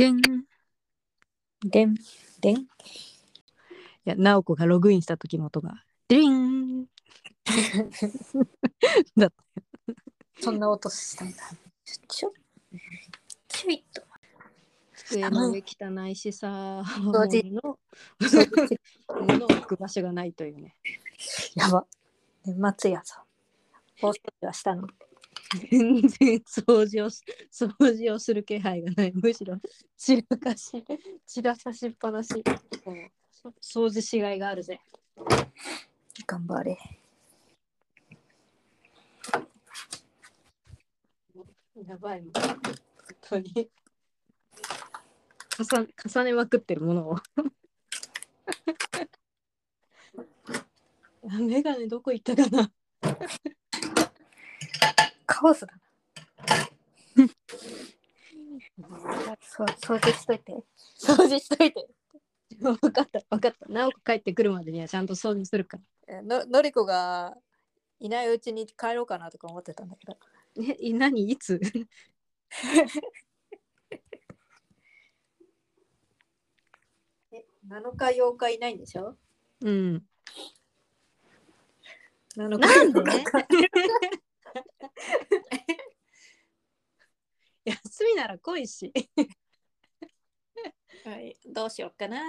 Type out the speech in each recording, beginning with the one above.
でん。いでん、でん。や、直子がログインした時の音が、デリン だっそんな音したんだ。ちょ、ちょいっと。机の上汚いしさ、掃除物の物を置く場所がないというね。やば。年末やぞ。大掃除はしたの。全然掃除をし掃除をする気配がない。むしろ散らかし、散らかしっぱなし。掃除しがいがあるぜ。頑張れ。やばいもん。本当に。重ね重ねまくってるものを。あメガネどこ行ったかなカオスだな。そう、掃除しといて。掃除しといて。分かった分かった。直子帰ってくるまでにはちゃんと掃除するから。えののりこがいないうちに帰ろうかなとか思ってたんだけど。え、い何？いつ？え、7日8日いないんでしょ？うん。7なんで？日 休みなら来いし。はい、どうしようかな。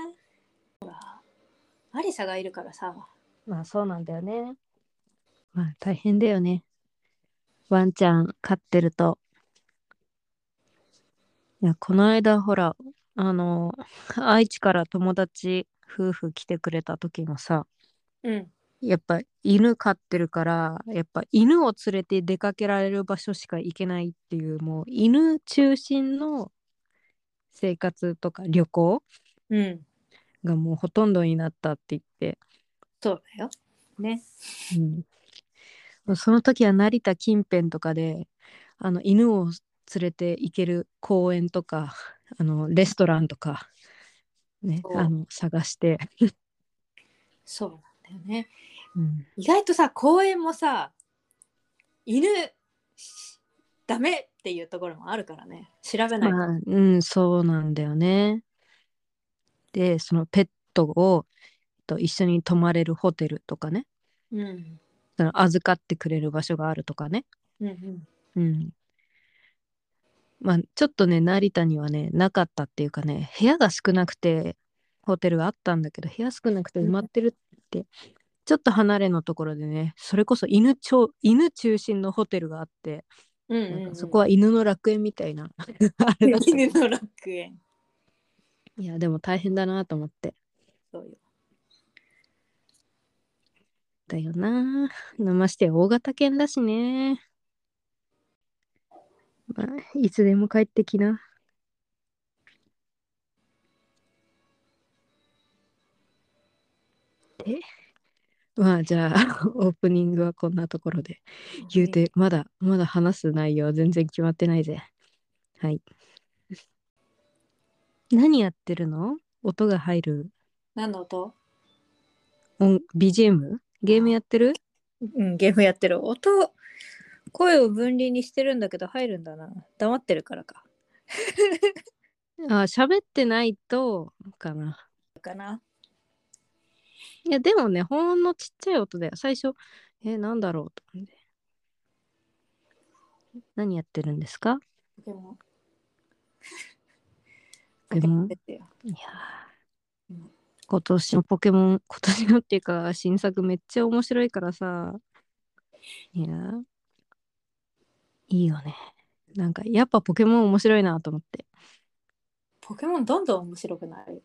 ほら、マリサがいるからさ。まあそうなんだよね。まあ大変だよね。ワンちゃん飼ってると。いや、この間ほら、あの、愛知から友達夫婦来てくれた時もさ、うん。やっぱ犬飼ってるから、やっぱ犬を連れて出かけられる場所しか行けないっていう、もう犬中心の生活とか旅行うん。がもうほとんどになったって言って、そうだよ。ね。うん、その時は成田近辺とかであの犬を連れて行ける公園とかあのレストランとか、ねあの探して、そうなんだよね。うん、意外とさ、公園もさ、犬しダメっていうところもあるからね。調べないと。まあうんそうなんだよね。でそのペットをと一緒に泊まれるホテルとかねうん。その預かってくれる場所があるとかね、うんうん。うん、まあちょっとね成田にはねなかったっていうかね部屋が少なくてホテルがあったんだけど部屋少なくて埋まってるって、ちょっと離れのところでねそれこそ犬ちょ犬中心のホテルがあって、うんなんかそこは犬の楽園みたいな。犬の楽園。いやでも大変だなと思って。そうよ。だよな。ましてや大型犬だしね。まあいつでも帰ってきな。でまあじゃあ オープニングはこんなところで言うてまだまだ話す内容全然決まってないぜはい 何やってるの？音が入る何の音？音 BGM? ゲームやってる？うん、ゲームやってる。音、声を分離にしてるんだけど入るんだな。黙ってるからか。あ喋ってないとかなかな。いやでもねほんのちっちゃい音だよ。最初えなんだろうと思って。何やってるんですか？ポケモンですよ。いやー。うん。今年のポケモン今年のっていうか新作めっちゃ面白いからさ。いやー。いいよね。なんかやっぱポケモン面白いなと思って。ポケモンどんどん面白くなるっ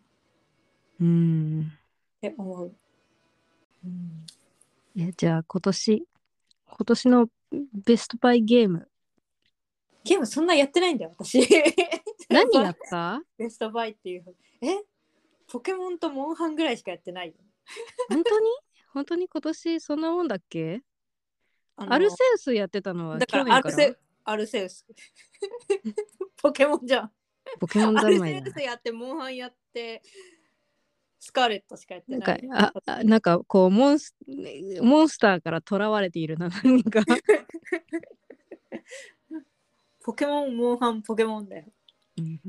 うん。て思う。うん、いやじゃあ今年今年のベストバイゲームゲームそんなやってないんだよ、私。何やった？ベストバイっていう。え？ポケモンとモンハンぐらいしかやってないよ。本当に？本当に今年そんなもんだっけ？アルセウスやってたのはだか去年から？らアルセアルセウス。ポケモンじゃん。ポケモンアル三昧だセウスやって、モンハンやって、スカーレットしかやってなんかない。ああなんかこうモンスモンスターから囚われているな何か ポケモン、モンハン、ポケモンだよ。うん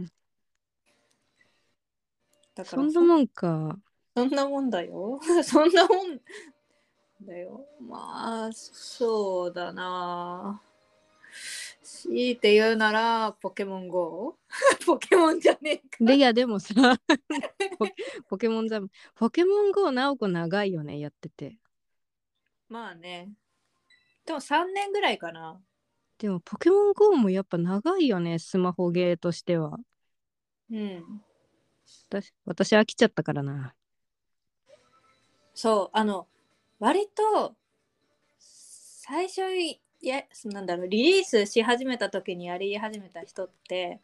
だからそんなもんか。そんなもんだよ。そんなもんだよ。まあ、そうだな。強いて言うなら、ポケモン GO? ポケモンじゃねえか。で、いや、でもさ、ポポケモンザム、ポケモン GO なおこ長いよね、やってて。まあね。でも3年ぐらいかな。でも、ポケモン GO もやっぱ長いよね、スマホゲーとしては。うん。私、私飽きちゃったからな。そう、あの、割と、最初いや、なんだろう、リリースし始めた時にやり始めた人って、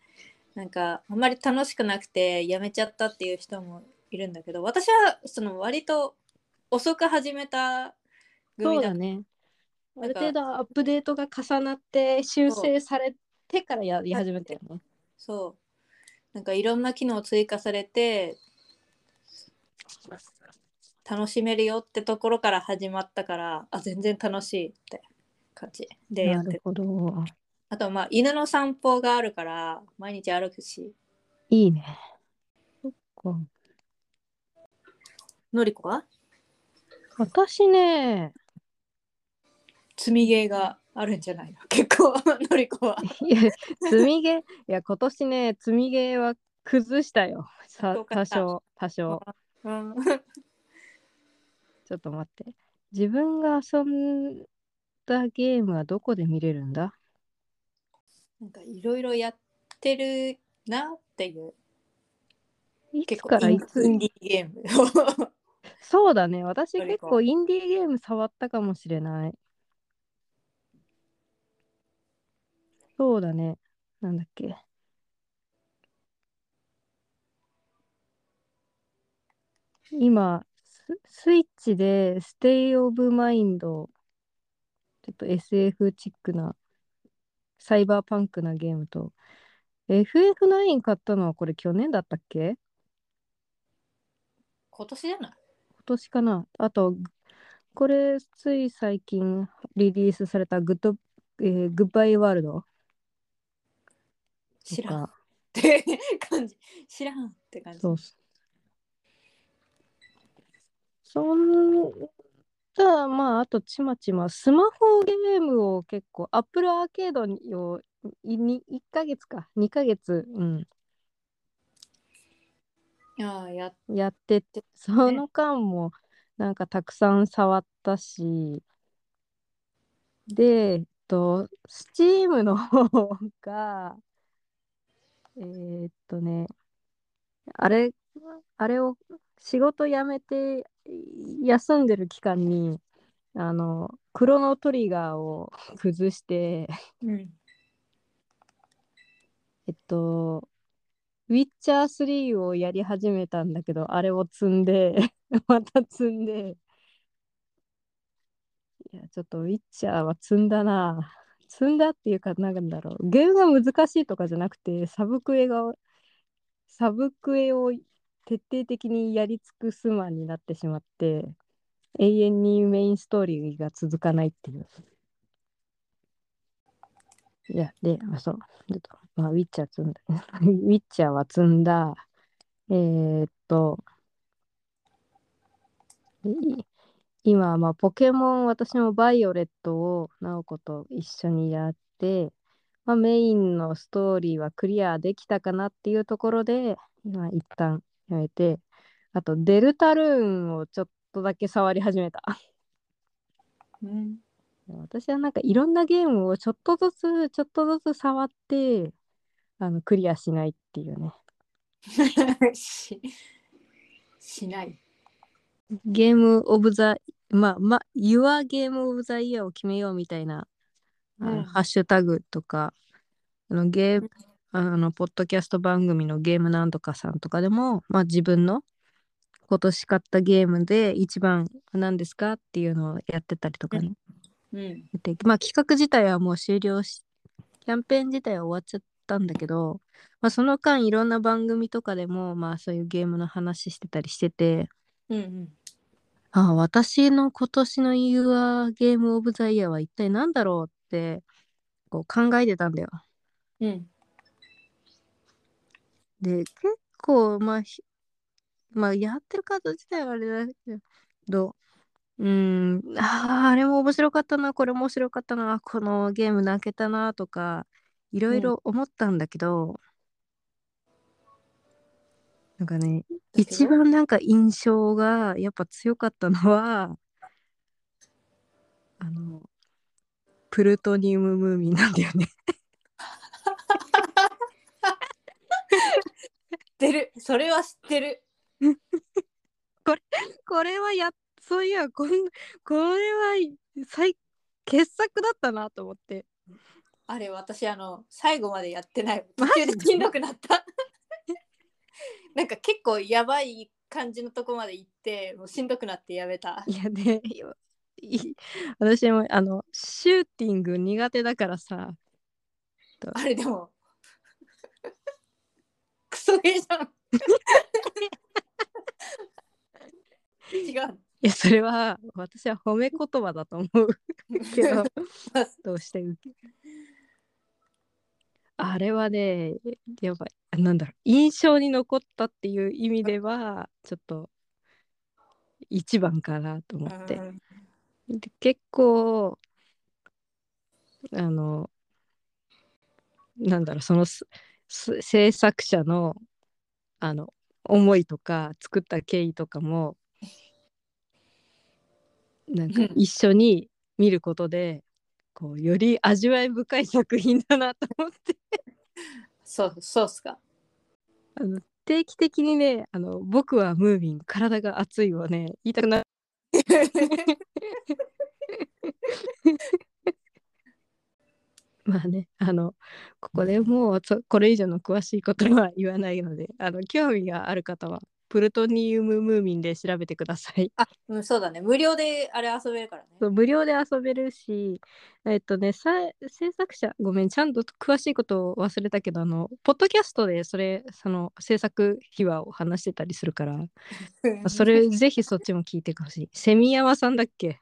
なんか、あんまり楽しくなくてやめちゃったっていう人もいるんだけど、私は、その、割と遅く始めた組だそうだね。ある程度アップデートが重なって修正されてからやり始めたよね。そう。なんかいろんな機能追加されて、楽しめるよってところから始まったから、あ、全然楽しいって感じでやってる。なるほど。あと、まあ、犬の散歩があるから、毎日歩くし。いいね。そっか。のりこは？私ね、積みゲーがあるんじゃないの？結構、のりこは。いや、積みゲー、いや、今年ね、積みゲーは崩したよ。さ多少、多少。うん、ちょっと待って。自分が遊んだゲームはどこで見れるんだ？なんかいろいろやってるなっていう。いつからいつ？インディーゲーム。そうだね。私結構インディーゲーム触ったかもしれない。そうだね。なんだっけ？今、ススイッチで State of Mind、ちょっと SF チックな、サイバーパンクなゲームと、FF9 買ったのはこれ去年だったっけ？今年じゃない？今年かな。あと、これつい最近リリースされたグッド、えー Goodbye World。と知らん。っか、て感じ。知らんって感じ。そう。そんな、まあ、あとちまちま、スマホゲームを結構、アップルアーケードにをいに1ヶ月か、2ヶ月、うん、ああ、やっやってて、その間もなんかたくさん触ったし、で、えっと、Steam の方が、えーっとね、あれ、あれを仕事辞めて休んでる期間に、あの、クロノトリガーを崩して、うん。えっと、ウィッチャー3をやり始めたんだけど、あれを積んで、また積んで、いや、ちょっとウィッチャーは積んだな。積んだっていうか、なんだろう。ゲームが難しいとかじゃなくて、サブクエが、サブクエを徹底的にやり尽くすマンになってしまって、永遠にメインストーリーが続かないっていう。いや、で、あそう。ちょっとまあ、ウィッチャー積んだ。ウィッチャーは積んだ。えーっと、今、まあ、ポケモン、私もバイオレットを直子と一緒にやって、まあ、メインのストーリーはクリアできたかなっていうところで、今、一旦やめて、あと、デルタルーンをちょっとだけ触り始めた。うん。私はなんかいろんなゲームをちょっとずつ、ちょっとずつ触って、あの、クリアしないっていうね。ししない。ゲームオブザ、まあ、まあ、Your Game of the Year を決めようみたいな、うんハッシュタグとか、あのゲーム、あの、ポッドキャスト番組のゲームなんとかさんとかでも、まあ自分の今年買ったゲームで一番何ですかっていうのをやってたりとかね。うん。でまあ企画自体はもう終了し、キャンペーン自体は終わっちゃったんだけど、まあその間いろんな番組とかでも、まあそういうゲームの話してたりしてて、うんうん。ああ、私の今年の Your Game of the Year は一体何だろうってこう考えてたんだよ。うん。で、結構、まあ、ひまあやってる方自体はあれだけど、うーん、あーあれも面白かったな、これも面白かったな、このゲーム泣けたなとか、いろいろ思ったんだけど、なんかね、一番なんか印象がやっぱ強かったのは、あの、プルトニウムムーミンなんだよね。ってる。それは知ってる。これはや、そういや、こんこれは最傑作だったなと思って。あれ私あの最後までやってない。途中でしんどくなった。なんか結構やばい感じのとこまで行ってもうしんどくなってやめた。いやね、いい私もあのシューティング苦手だからさ、あれでもクソゲーじゃん違ういやそれは私は褒め言葉だと思うけど。どうして受け。あれはねやばい。なんだろう。印象に残ったっていう意味ではちょっと一番かなと思って。うん。で結構あのなんだろうその制作者のあの思いとか作った経緯とかもなんかうん。一緒に見ることでこうより味わい深い作品だなと思って。そうそうっすか。あの定期的にねあの「僕はムーミン体が熱い」をね言いたくなる まあねあのここでもうそこれ以上の詳しいことは言わないのであの興味がある方はプルトニウムムーミンで調べてください。あ、うん、そうだね無料であれ遊べるからねそう無料で遊べるし、えっとね、さ制作者、ごめん、ちゃんと詳しいことを忘れたけど、あの、ポッドキャストでそれ、その制作秘話を話してたりするから、それぜひそっちも聞いてほしい。セミヤマさんだっけ、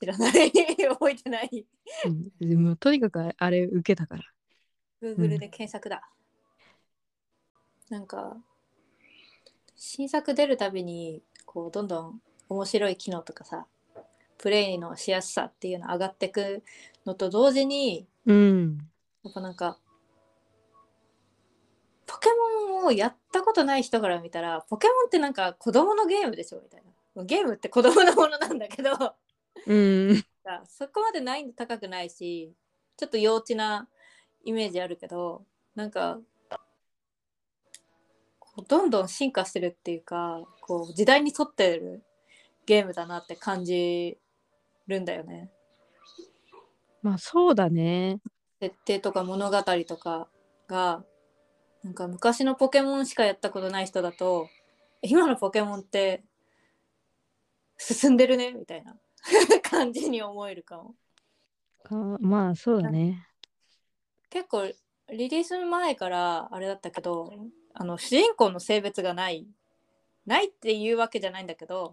知らない。覚えてない。うん、でもとにかくあれ受けたから。Google で検索だ、なんか新作出るたびにこうどんどん面白い機能とかさプレイのしやすさっていうの上がってくのと同時にうん。やっぱなんかポケモンをやったことない人から見たらポケモンってなんか子供のゲームでしょみたいな。ゲームって子供のものなんだけどうん。さそこまで難易度高くないしちょっと幼稚なイメージあるけどなんかこうどんどん進化してるっていうかこう時代に沿ってるゲームだなって感じるんだよね。まあそうだね。設定とか物語とかがなんか昔のポケモンしかやったことない人だと今のポケモンって進んでるねみたいな 感じに思えるかも。かまあそうだね。結構リリース前からあれだったけどあの主人公の性別がないないっていうわけじゃないんだけど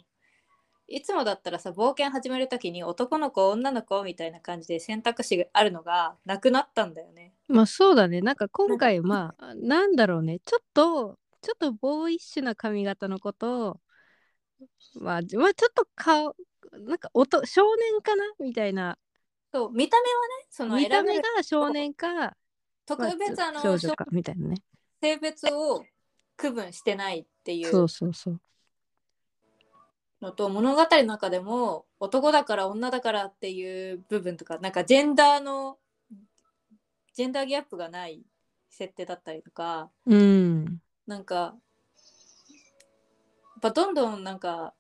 いつもだったらさ冒険始める時に男の子女の子みたいな感じで選択肢があるのがなくなったんだよね。まあそうだね。なんか今回まあなんだろうね。ちょっとちょっとボーイッシュな髪型のことまあ、まあちょっと顔なんかおと少年かな？みたいなそう見た目はねその見た目が少年か、ま特あ別あの少女かみたいなね。性別を区分してないっていそううそうそう。のと物語の中でも男だから女だからっていう部分とかなんかジェンダーのジェンダーギャップがない設定だったりとかうん。なんかやっぱどんどんなんか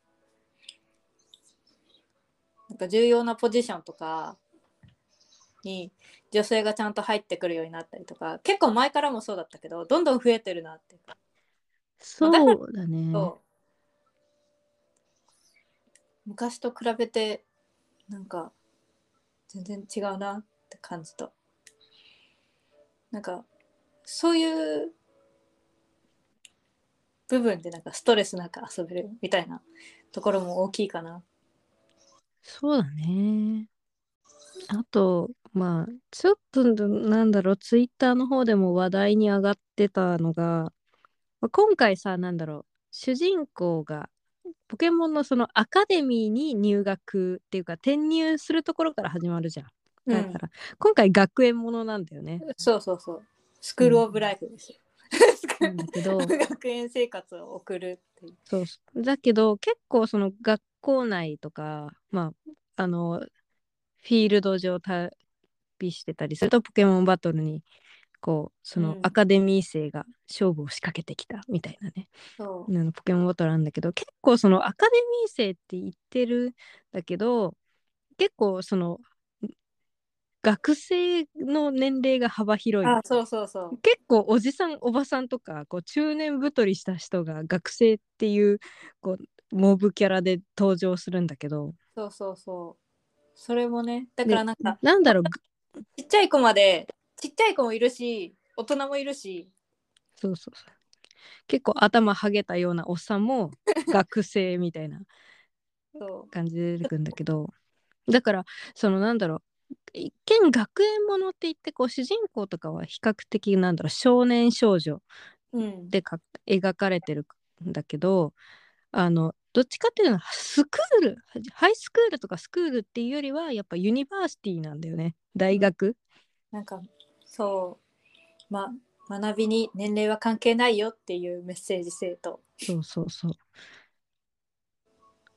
なんか重要なポジションとかに女性がちゃんと入ってくるようになったりとか結構前からもそうだったけどどんどん増えてるなってそうだね。昔と比べてなんか全然違うなって感じとなんかそういう部分でなんかストレスなく遊べるみたいなところも大きいかな。そうだね。あと、まあ、ちょっとなんだろう、ツイッターの方でも話題に上がってたのが、まあ今回さ、なんだろ主人公がポケモンのそのアカデミーに入学っていうか転入するところから始まるじゃん。だから、今回学園ものなんだよね。そうそうそう。スクール・オブ・ライフですよ。なんだけど 学園生活を送るっていうそうだけど結構その学校内とかまああのフィールド上旅してたりするとポケモンバトルにこうそのうんアカデミー生が勝負を仕掛けてきたみたいなね、そう。あのポケモンバトルなんだけど結構そのアカデミー生って言ってるんだけど結構その学生の年齢が幅広いあ、そうそうそう。結構おじさんおばさんとかこう中年太りした人が学生っていうこうモブキャラで登場するんだけど。そうそうそう。それもね、だからなんか、なんだろう。ちっちゃい子まで、ちっちゃい子もいるし、大人もいるし、そうそうそう。結構頭はげたようなおっさんも 学生みたいな。そ感じで出てくるんだけど。だからそのなんだろう。一見学園ものって言ってこう主人公とかは比較的なんだろう。少年少女う。うん。でか描かれてるんだけどあのどっちかっていうのはスクールハイスクールとかスクールっていうよりはやっぱユニバーシティなんだよね大学、なんか、そう。ま、学びに年齢は関係ないよっていうメッセージ性と。そうそうそう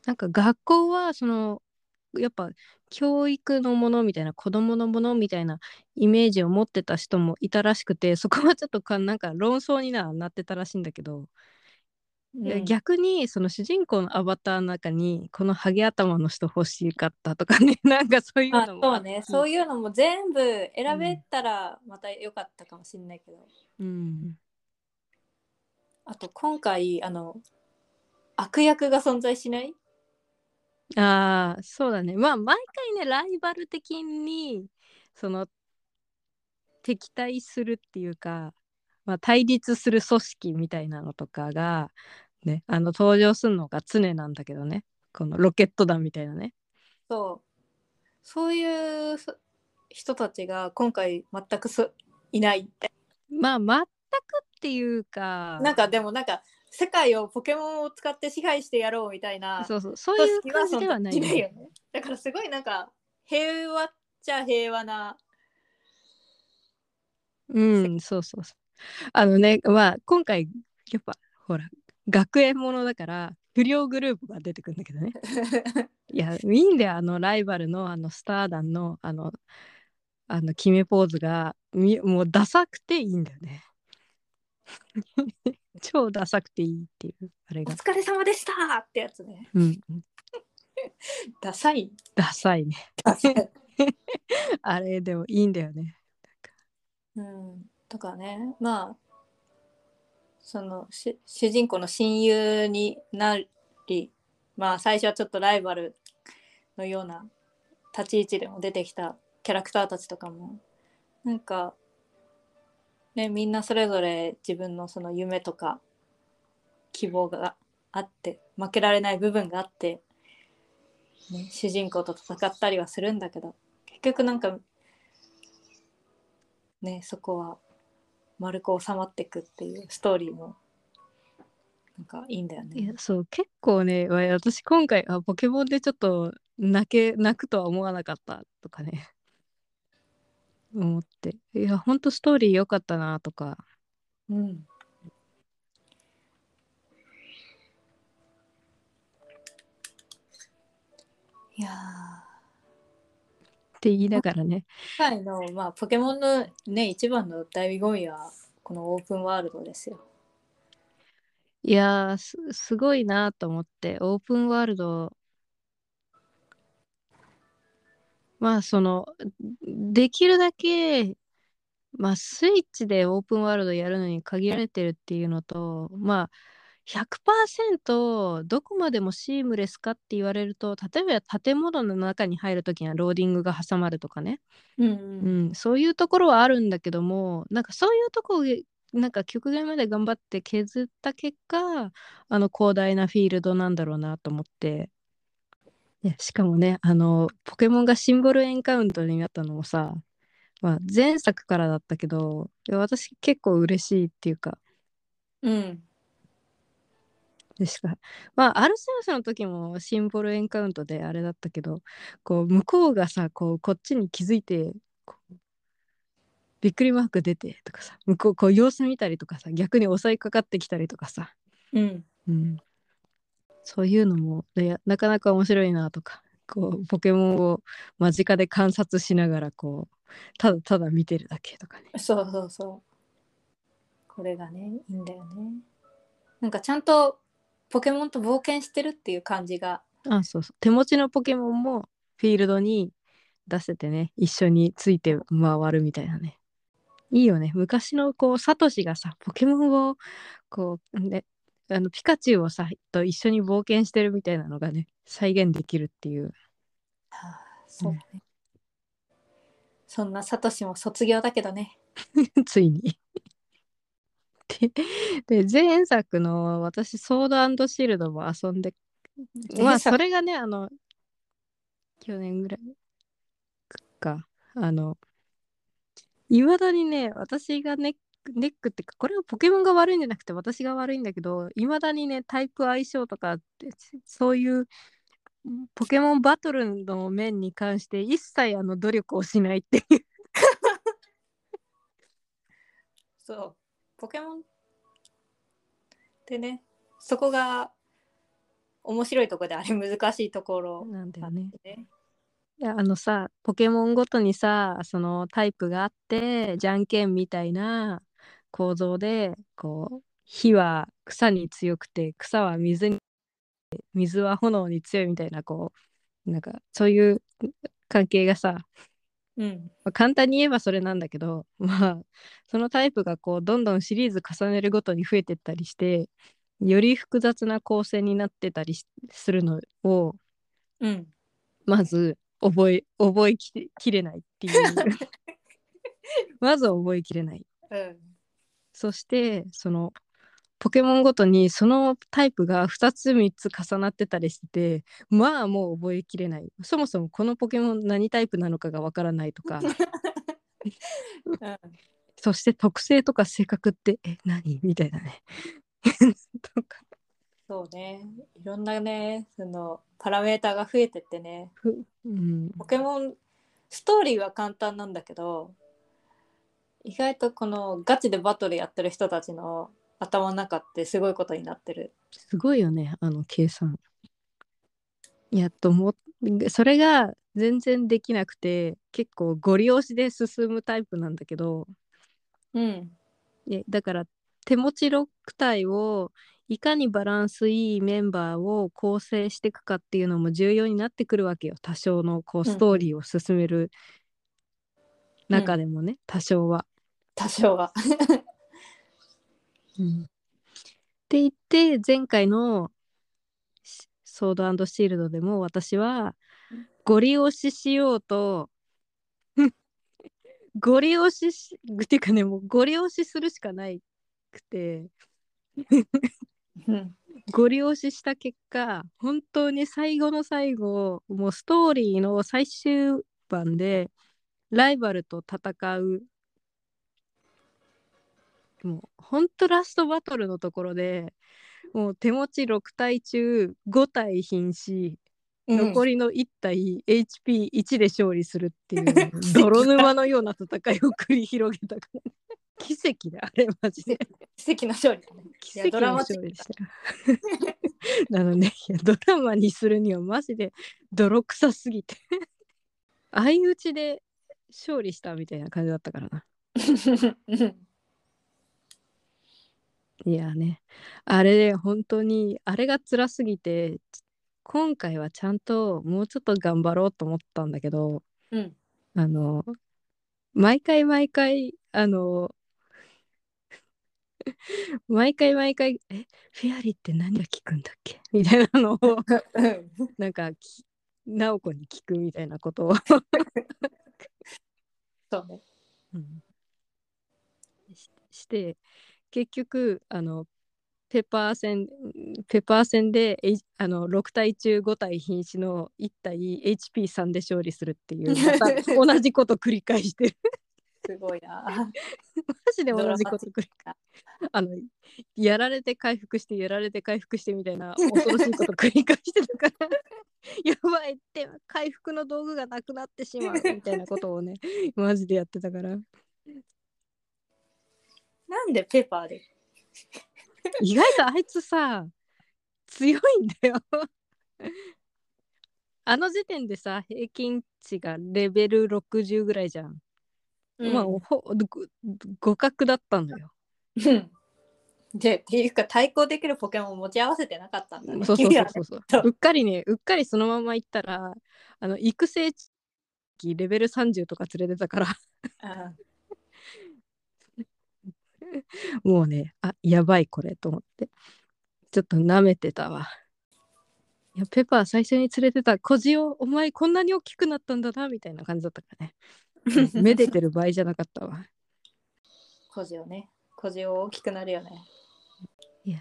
なんか学校はそのやっぱ教育のものみたいな子供のものみたいなイメージを持ってた人もいたらしくてそこはちょっとかなんか論争にななってたらしいんだけど、うん。逆にその主人公のアバターの中にこのハゲ頭の人欲しかったとかね なんかそういうあのもそうね、そういいうのも全部選べたらまた良かったかもしれないけど、うん、あと今回あの悪役が存在しない？ああそうだね。まあ毎回ねライバル的にその敵対するっていうか、まあ、対立する組織みたいなのとかがねあの登場するのが常なんだけどね。このロケット団みたいなね。そう。そういうそ人たちが今回全くそいないまあ全くっていうか。なんかでもなんか世界をポケモンを使って支配してやろうみたいなそうそう。そう組いう感じではないね。だからすごいなんか平和っちゃ平和なうんそうそうそう。あのねまあ今回やっぱほら学園ものだから不良グループが出てくるんだけどね。いや、いいんだよ、あのライバルのあのスター団のあの、あの決めポーズがみもうダサくていいんだよね。超ダサくていいっていう、あれおが。疲れ様でしたってやつね。うん、ダサい。ダサいね。ダサい。あれでもいいんだよね。うん、とかね。まあその主人公の親友になりまあ最初はちょっとライバルのような立ち位置でも出てきたキャラクターたちとかもなんかねみんなそれぞれ自分のその夢とか希望があって負けられない部分があって、ね、主人公と戦ったりはするんだけど結局なんかねそこは丸く収まっていくっていうストーリーもなんかいいんだよね。いや。そう結構ねわ私今回あポケモンでちょっと泣け泣くとは思わなかったとかね。思って。いやほんとストーリー良かったなとか。うん、いやーって言いながらね今回の、まあ、ポケモンのね一番の醍醐味はこのオープンワールドですよ。いやーすすごいなと思ってオープンワールドまあそのできるだけまあスイッチでオープンワールドやるのに限られてるっていうのとまあ100%どこまでもシームレスかって言われると例えば建物の中に入るときにはローディングが挟まるとかね、うんうん、そういうところはあるんだけどもなんかそういうとこをなんか極限まで頑張って削った結果あの広大なフィールドなんだろうなと思って。いやしかもねあのポケモンがシンボルエンカウントになったのもさ、まあ、前作からだったけど私結構嬉しいっていうか。うんでしか まあアルセウスの時もシンボルエンカウントであれだったけどこう向こうがさこうこっちに気づいてびっくりマーク出てとかさ向こうこう様子見たりとかさ逆に襲いかかってきたりとかさ、うん。うん、そういうのもねなかなか面白いなとかこうポケモンを間近で観察しながらこうただただ見てるだけとかねそうそうそう。これがね、いいんだよね。なんかちゃんとポケモンと冒険してるっていう感じが。あそうそう手持ちのポケモンもフィールドに出せてね一緒について回るみたいなねいいよね昔のこうサトシがさポケモンをこうねあのピカチュウをさと一緒に冒険してるみたいなのがね再現できるっていうはあ、そうだね。そんなサトシも卒業だけどね。ついに でで前作の私ソードシールドも遊んでまあそれがねあの去年ぐらいか。あのいまだにね私がネックネックってかこれはポケモンが悪いんじゃなくて私が悪いんだけどいまだにねタイプ相性とかってそういうポケモンバトルの面に関して一切あの努力をしないっていう。そう。ポケモン？ってね、そこが面白いところであれ 難しいところなんだよね。ね。いやあのさポケモンごとにさそのタイプがあってじゃんけんみたいな構造でこう火は草に強くて草は水に水は炎に強いみたいなこうなんかそういう関係がさ、うん。まあ簡単に言えばそれなんだけどまあそのタイプがこうどんどんシリーズ重ねるごとに増えてったりしてより複雑な構成になってたりしするのをうん。まず覚え覚えききれないっていう まず覚えきれないうん。そしてそのポケモンごとにそのタイプが2つ3つ重なってたりしててまあもう覚えきれない。そもそもこのポケモン何タイプなのかがわからないとか。うん。そして特性とか性格ってえ何？みたいなね。と かそうね。いろんなね、そのパラメーターが増えてってね、ふうん。ポケモンストーリーは簡単なんだけど、意外とこのガチでバトルやってる人たちの頭の中ってすごいことになってる。すごいよねあの計算いやともそれが全然できなくて結構ゴリ押しで進むタイプなんだけどうん。いやだから手持ち6体をいかにバランスいいメンバーを構成していくかっていうのも重要になってくるわけよ多少のこううんストーリーを進める中でもね、多少は。多少は。うんって言って前回のシソードシールドでも私はゴリ押ししようと ゴリ押ししっていうかねもうゴリ押しするしかないくてうん。ゴリ押しした結果本当に最後の最後もうストーリーの最終盤でライバルと戦うもう本当ラストバトルのところでもう手持ち6体中5体瀕死残りの1体 HP1 で勝利するっていう 泥沼のような戦いを繰り広げたからね。奇跡だあれマジで。奇跡の勝利。奇跡の勝利でした。よ なのでいやドラマにするにはマジで泥臭すぎて。相打ちで勝利したみたいな感じだったからな。うんいやねあれで本当にあれが辛すぎて今回はちゃんともうちょっと頑張ろうと思ったんだけどうん。あの毎回毎回あの毎回毎回「えフェアリーって何が聞くんだっけ?」みたいなのをなんかき直子に聞くみたいなことを、そうね。うんしして結局あのペッパー戦ペッパー戦であの6体中5体瀕死の1体 HP3 で勝利するっていう また同じこと繰り返してる。すごいな。マジで同じこと繰り返あのやられて回復してやられて回復してみたいな恐ろしいこと繰り返してたから やばいって回復の道具がなくなってしまうみたいなことをねマジでやってたからなんでペッパーで。意外とあいつさ強いんだよ。あの時点でさ平均値がレベル60ぐらいじゃん、まあほご互角だったのよ。うん。でっていうか対抗できるポケモンを持ち合わせてなかったんだね。そうそうそうそう。そううっかりねうっかりそのまま行ったらあの育成期レベル30とか連れてたから もうねあやばいこれと思ってちょっと舐めてたわいやペパー最初に連れてた小じをお前こんなに大きくなったんだなみたいな感じだったからねうん。めでてる場合じゃなかったわ小じをね。小じを大きくなるよね。いや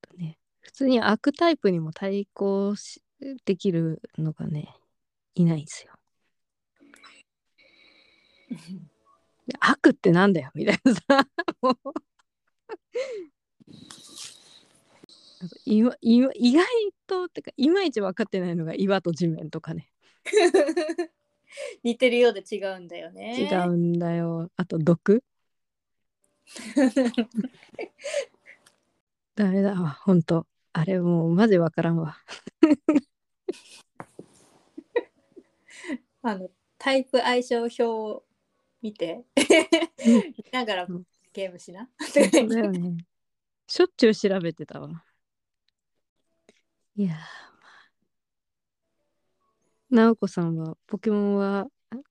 とね普通に悪タイプにも対抗しできるのがねいないんですよで 悪ってなんだよみたいなさ。いわいわ意外とてかいまいち分かってないのが岩と地面とかね。似てるようで違うんだよね。違うんだよ。あと毒。ダメだわ。ほんとあれもうマジ分からんわ。あのタイプ相性表を見て。見ながらうん。ゲームしな。ね。しょっちゅう調べてたわ。いや直子さんはポケモンはなん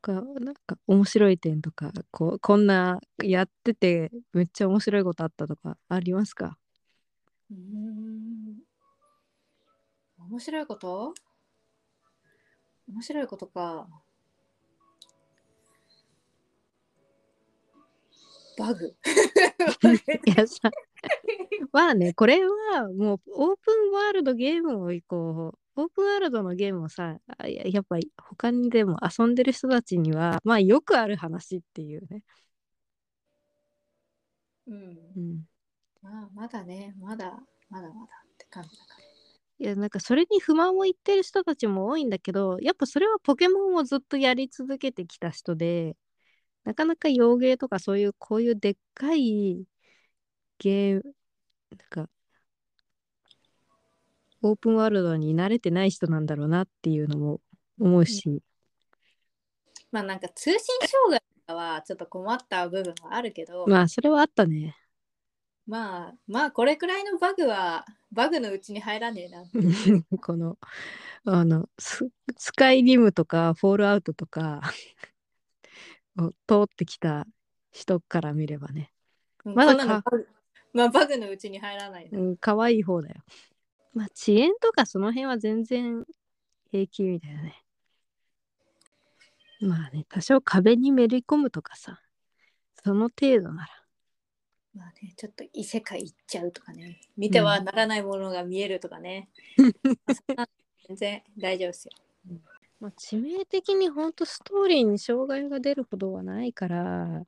かなんか面白い点とかこうこんなやっててめっちゃ面白いことあったとかありますか？うーん。面白いこと？面白いことか。バグ いやさまあねこれはもうオープンワールドゲームをこうオープンワールドのゲームをさあややっぱり他にでも遊んでる人たちにはまあよくある話っていうね、うんう。ん、まあ、まだね、まだ、まだまだって感じだから。いやなんかそれに不満を言ってる人たちも多いんだけどやっぱそれはポケモンをずっとやり続けてきた人でなかなか洋芸とかそういうこういうでっかいゲームなんかオープンワールドに慣れてない人なんだろうなっていうのも思うし、まあなんか通信障害とかはちょっと困った部分はあるけど、まあそれはあったね。まあまあこれくらいのバグはバグのうちに入らねえな。このあのススカイリムとかフォールアウトとかを通ってきた人から見ればねまだこんなのバグ まあバグのうちに入らないな。うん、可愛い方だよ。まあ、遅延とかその辺は全然平気みたいなね。まあね、多少壁にめり込むとかさ、その程度なら。まあね、ちょっと異世界行っちゃうとかね。見てはならないものが見えるとかね。ま あそんな全然大丈夫ですよ。まあ、致命的にほんとストーリーに障害が出るほどはないから、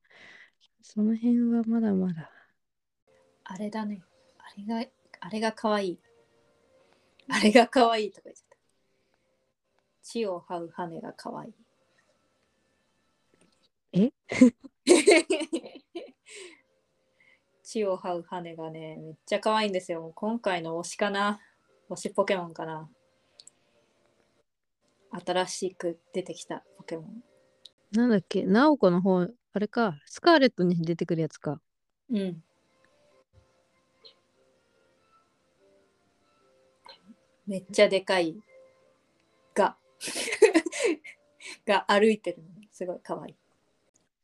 その辺はまだまだ。あれだね。あれが、あれが可愛い。あれが可愛いとか言っちゃった。血を這う羽が可愛い。え？血を這う羽がね、めっちゃ可愛いんですよ。今回の推しかな。推しポケモンかな。新しく出てきたポケモン。なんだっけ、ナオコの方、あれか、スカーレットに出てくるやつか。うん。めっちゃでかいが が歩いてるのすごい可愛い。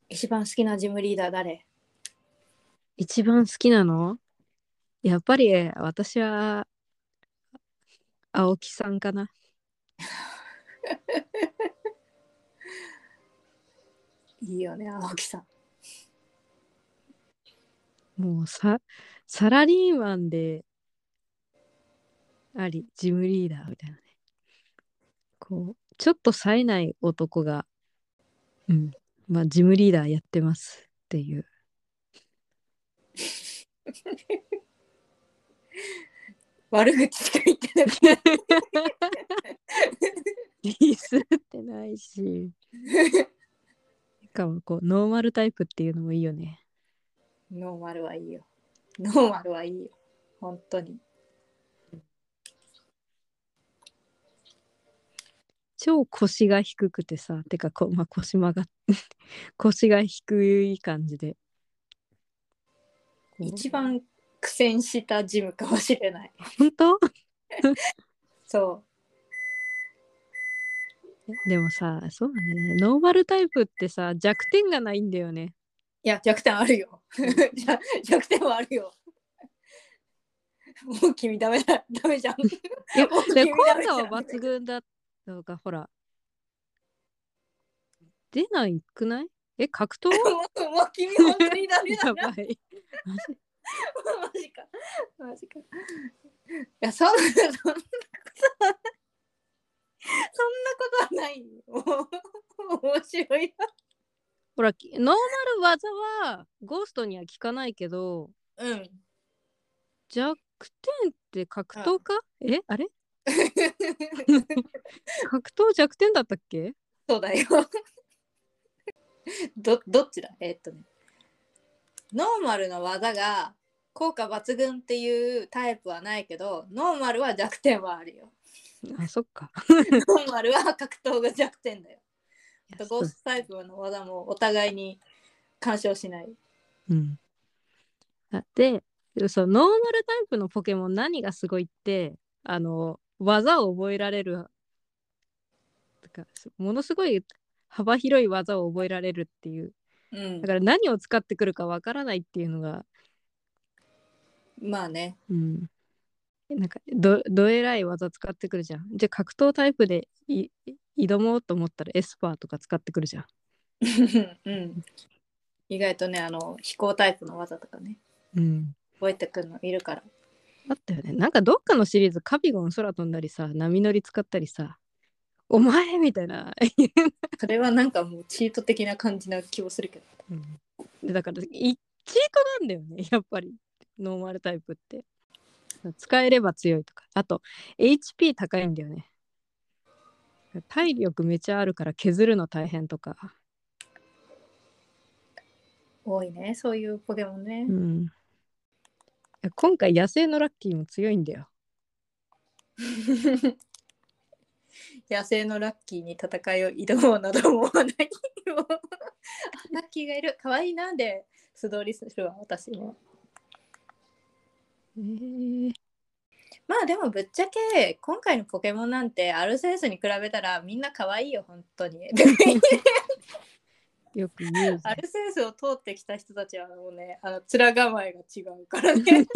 一番好きなジムリーダー誰？一番好きなの？やっぱり私は青木さんかな。いいよね、青木さん。もうさサラリーマンでありジムリーダーみたいなねこうちょっと冴えない男がうんまあ、ジムリーダーやってますっていう。悪口しか言ってなくて。リースってないし。しかもこうノーマルタイプっていうのもいいよね。ノーマルはいいよ。ノーマルはいいよ。本当に。超腰が低くてさ、てかこう、まあ、腰曲がっ 腰が低い感じで。一番苦戦したジムかもしれない。本当？そでもさ、そうだね。ノーマルタイプってさ、弱点がないんだよね。う。いや、弱点あるよ。弱点はあるよ。もう君ダメだ。ダメじゃん。いや、もうで効君ダメじゃん果は抜群だとか、ほら。出ないくない？え、格闘？もうもう君本当にダメだやな。ばい。マジ？マジか。マジか。いや、そんな、そんなことは、そんなことはないよ。面白いな。ほら、きノーマル技はゴーストには効かないけど、うん。弱点って格闘か、え？あれ？格闘弱点だったっけ？そうだよ。どどっちだ？えーっとね。ノーマルの技が効果抜群っていうタイプはないけど、ノーマルは弱点はあるよ。あ、そっか。ノーマルは格闘が弱点だよ。あとゴーストタイプの技もお互いに干渉しない。うん。あで、そう、ノーマルタイプのポケモン何がすごいって、あの、技を覚えられる。てかものすごい幅広い技を覚えられるっていう。うんだ。から何を使ってくるかわからないっていうのが、まあね。うん。なんかど、どえらい技使ってくるじゃん。じゃあ格闘タイプでい挑もうと思ったらエスパーとか使ってくるじゃん。うん。意外とね、あの、飛行タイプの技とかね、うん。覚えてくるのいるから。あったよね。なんかどっかのシリーズ、カビゴン空飛んだりさ、波乗り使ったりさ、お前みたいな。それはなんかもうチート的な感じな気もするけど。でだから、いチートなんだよね、やっぱり。ノーマルタイプって。使えれば強いとか。あと、HP 高いんだよね。体力めちゃあるから削るの大変とか。多いね、そういうポケモンねう。ん。今回、野生のラッキーも強いんだよ。野生のラッキーに戦いを挑もうなど思わないよ。あラッキーがいる。かわいいなんで素通りするわ、私も。えー、まあでもぶっちゃけ今回のポケモンなんてアルセウスに比べたらみんな可愛いよ、本当に。よく言うぜアルセウスを通ってきた人たちはもうね、あの面構えが違うからね。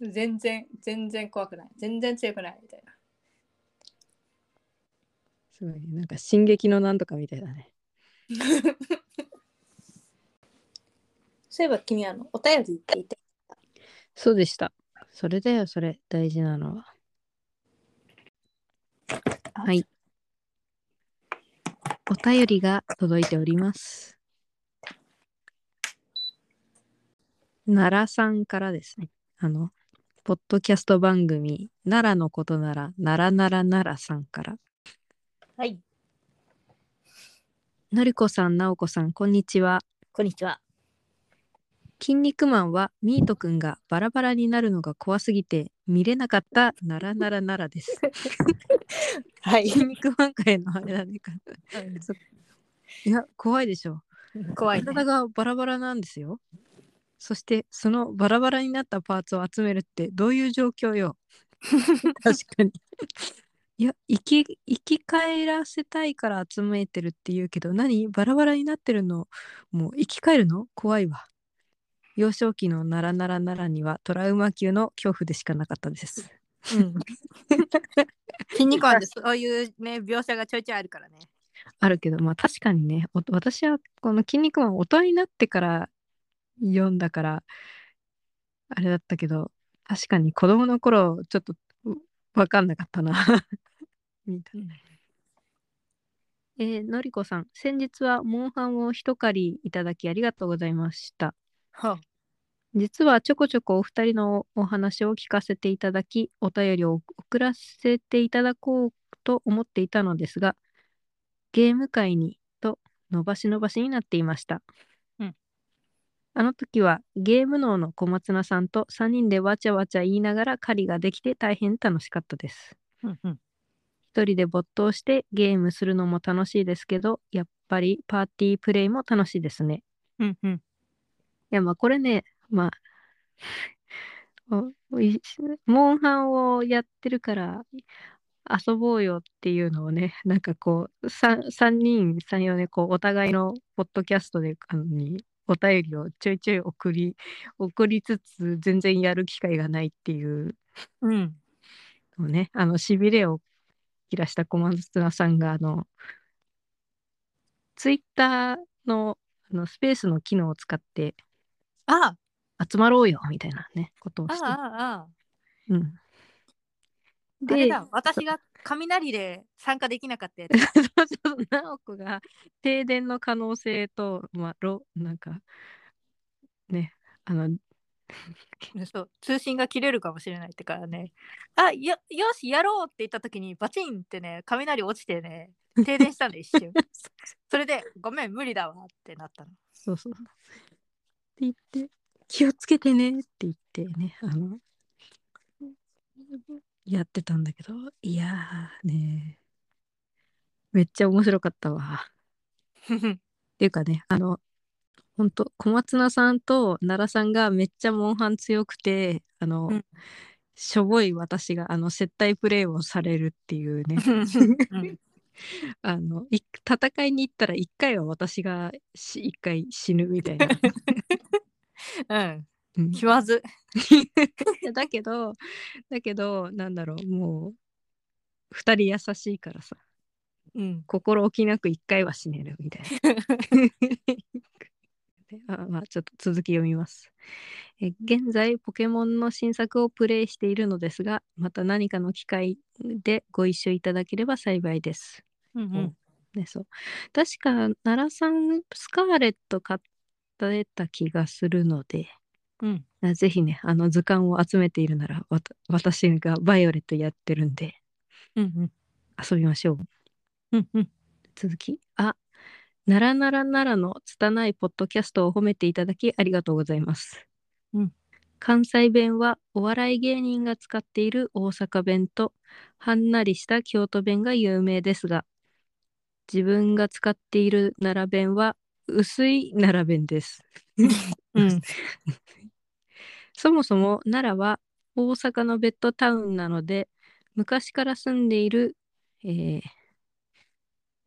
全然、全然怖くない。全然強くないみたいな。すごいね。なんか、進撃のなんとかみたいだね。そういえば君あのお便りって言ってそうでした。それだよ、それ。大事なのは。はい。お便りが届いております。奈良さんからですね。あの、ポッドキャスト番組、奈良のことなら、奈良奈良奈良さんから。はい。のりこさん、なおこさん、こんにちは。こんにちは。筋肉マンはミートくんがバラバラになるのが怖すぎて見れなかった奈良奈良奈良です。はい。筋肉マン界のあれだね。そいや、怖いでしょ。怖い、ね。体がバラバラなんですよ。そしてそのバラバラになったパーツを集めるってどういう状況よ。確かに。いや生き生き返らせたいから集めてるって言うけど何？バラバラになってるのもう生き返るの？怖いわ。幼少期の奈良奈良奈良にはトラウマ級の恐怖でしかなかったです。うん。筋肉マンでそういうね、描写がちょいちょいあるからね。あるけどまあ確かにねお私はこの「筋肉マン」大人になってから読んだからあれだったけど確かに子供の頃ちょっとう分かんなかったな みたいなえーのりこさん、先日はモンハンを一借りいただきありがとうございました。は実はちょこちょこお二人のお話を聞かせていただき、お便りを送らせていただこうと思っていたのですが、ゲーム会にと伸ばし伸ばしになっていました。うんあの時はゲーム脳の小松菜さんと3人でわちゃわちゃ言いながら狩りができて大変楽しかったです。うんうん一人で没頭してゲームするのも楽しいですけど、やっぱりパーティープレイも楽しいですね。うんうんいや、まあこれね、まあ、モンハンをやってるから遊ぼうよっていうのをね、なんかこう、3, 三人、3、4ね、こう、お互いのポッドキャストで、あのに、お便りをちょいちょい送り、送りつつ、全然やる機会がないっていう。うん。ね、あの、しびれを切らした小松菜さんが、あの、ツイッターのあのスペースの機能を使ってあ集まろうよみたいなね、ことをして。ああああうん。あれで、だ私が雷で参加できなかったやつそう そうそう、直子が停電の可能性と、まあ、ろなんか、ね、あの、そう通信が切れるかもしれないってからねあよよしやろうって言った時にバチンってね雷落ちてね停電したんで一瞬 それでごめん無理だわってなったのそうそう。って言って、気をつけてねって言ってね、あの、やってたんだけど、いやーね、めっちゃ面白かったわ。っていうかね、あの、ほんと、小松菜さんと奈良さんがめっちゃモンハン強くて、あの、うんしょぼい私が、あの、接待プレイをされるっていうね、うん あの、い戦いに行ったら一回は私がし一回死ぬみたいな。うんず だけど、だけど、なんだろう、もう、二人優しいからさ、うん心置きなく一回は死ねるみたいな。あまあ、ちょっと続き読みます。え現在、ポケモンの新作をプレイしているのですが、また何かの機会でご一緒いただければ幸いです。うんうんね、そう。確か、奈良さん、スカーレット買ってた気がするので、うんあぜひね、あの図鑑を集めているなら、わた私がバイオレットやってるんで、うん遊びましょう。うんうん続き。あ、ならならならの拙いポッドキャストを褒めていただきありがとうございます。うん関西弁はお笑い芸人が使っている大阪弁とはんなりした京都弁が有名ですが、自分が使っている奈良弁は薄い奈良弁です。うん。そもそも奈良は大阪のベッドタウンなので、昔から住んでいる、えー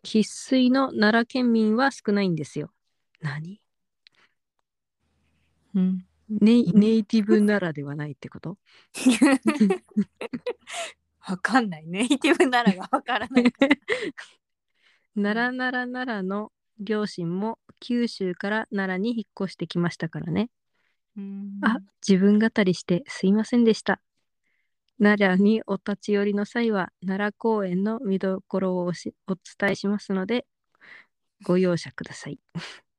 生粋の奈良県民は少ないんですよ。何？うん。ネイネイティブ奈良ではないってこと？わかんない。ネイティブならがわからない 奈良奈良奈良の両親も九州から奈良に引っ越してきましたからね。うんあ、自分語りしてすいませんでした。奈良にお立ち寄りの際は奈良公園の見どころをお伝えしますのでご容赦ください。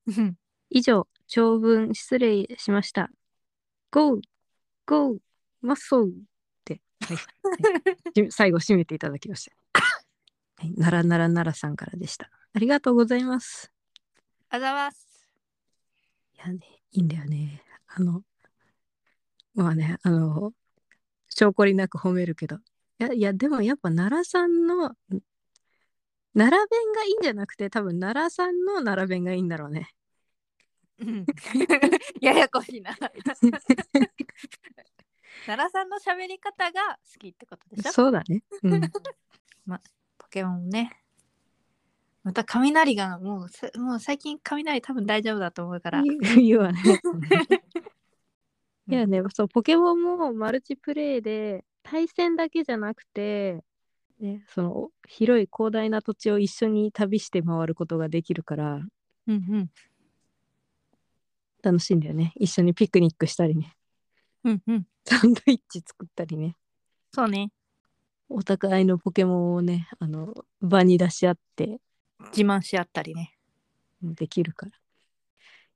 う ん以上、長文失礼しました。Go! Go! マッソーって、はいはいし 最後締めていただきました。はい、奈良奈良奈良さんからでした。ありがとうございます。あざますいやね、いいんだよね。あの、まあね、あの、証拠りなく褒めるけど。いや、いや、でもやっぱ奈良さんの、奈良弁がいいんじゃなくて、多分奈良さんの奈良弁がいいんだろうね。うん ややこしいな 奈良さんの喋り方が好きってことでしょ？そうだね。うん。ポケモンねまた雷がもうさもう最近雷多分大丈夫だと思うから言う言うわね。いやね、そう、ポケモンもマルチプレイで、対戦だけじゃなくて、ね、その広い広大な土地を一緒に旅して回ることができるから、うんうん楽しいんだよね。一緒にピクニックしたりね。うんうんサンドイッチ作ったりね。そうねお互いのポケモンをね、あの、場に出し合って自慢し合ったりね。できるから。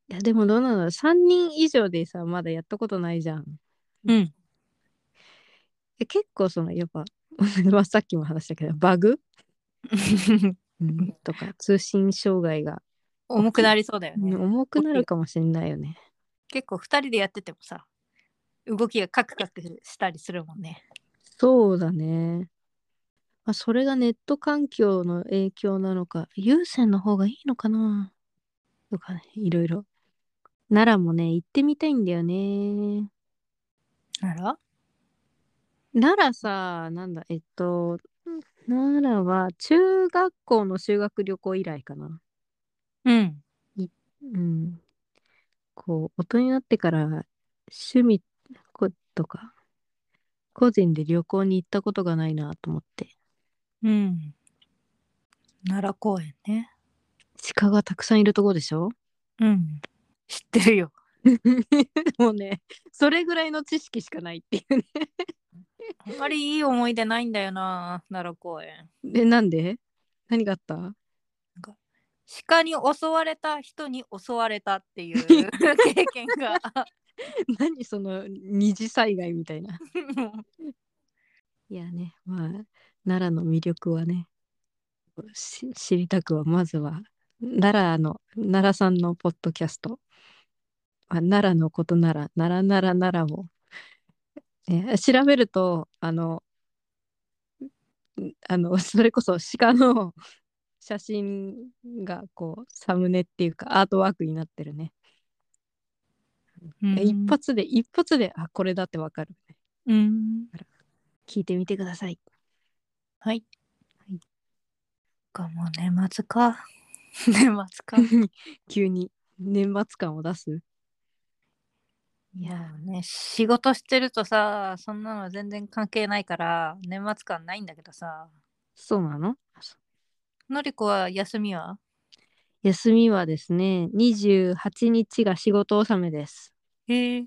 いや、でもどうなの ?3 人以上でさ、まだやったことないじゃん。うん。え結構その、やっぱ、まあさっきも話したけど、バグ、うん、とか通信障害が、重くなりそうだようんね。重くなるかもしれないよね。結構2人でやっててもさ、動きがカクカクしたりするもんね。そうだね。まあ、それがネット環境の影響なのか、有線の方がいいのかな？とかね、いろいろ。奈良もね、行ってみたいんだよね。なら奈良さ、なんだ、えっと、奈良は中学校の修学旅行以来かな。うん。うん。こう、大人になってから趣味ことか、個人で旅行に行ったことがないなと思って。うん。奈良公園ね。鹿がたくさんいるとこでしょ？うん。知ってるよ。もうね、それぐらいの知識しかないっていうね。あんまりいい思い出ないんだよな、奈良公園。で、なんで？何があった？鹿に襲われた人に襲われたっていう 経験が。何その二次災害みたいな。いやね、まあ、奈良の魅力はね、し知りたくは、まずは、奈良の、奈良さんのポッドキャスト、あ奈良のことなら、奈良奈良奈良を、え調べると、あの、んあの、それこそ鹿の写真がこう、サムネっていうか、アートワークになってるね。うん一発で、一発で、あ、これだってわかるね。うん。聞いてみてください。はい。はいかもう年末か。年末か。急に年末感を出す？いやね、仕事してるとさ、そんなの全然関係ないから、年末感ないんだけどさ。そうなの？のりこは休みは？休みはですね、28日が仕事納めです。へえ。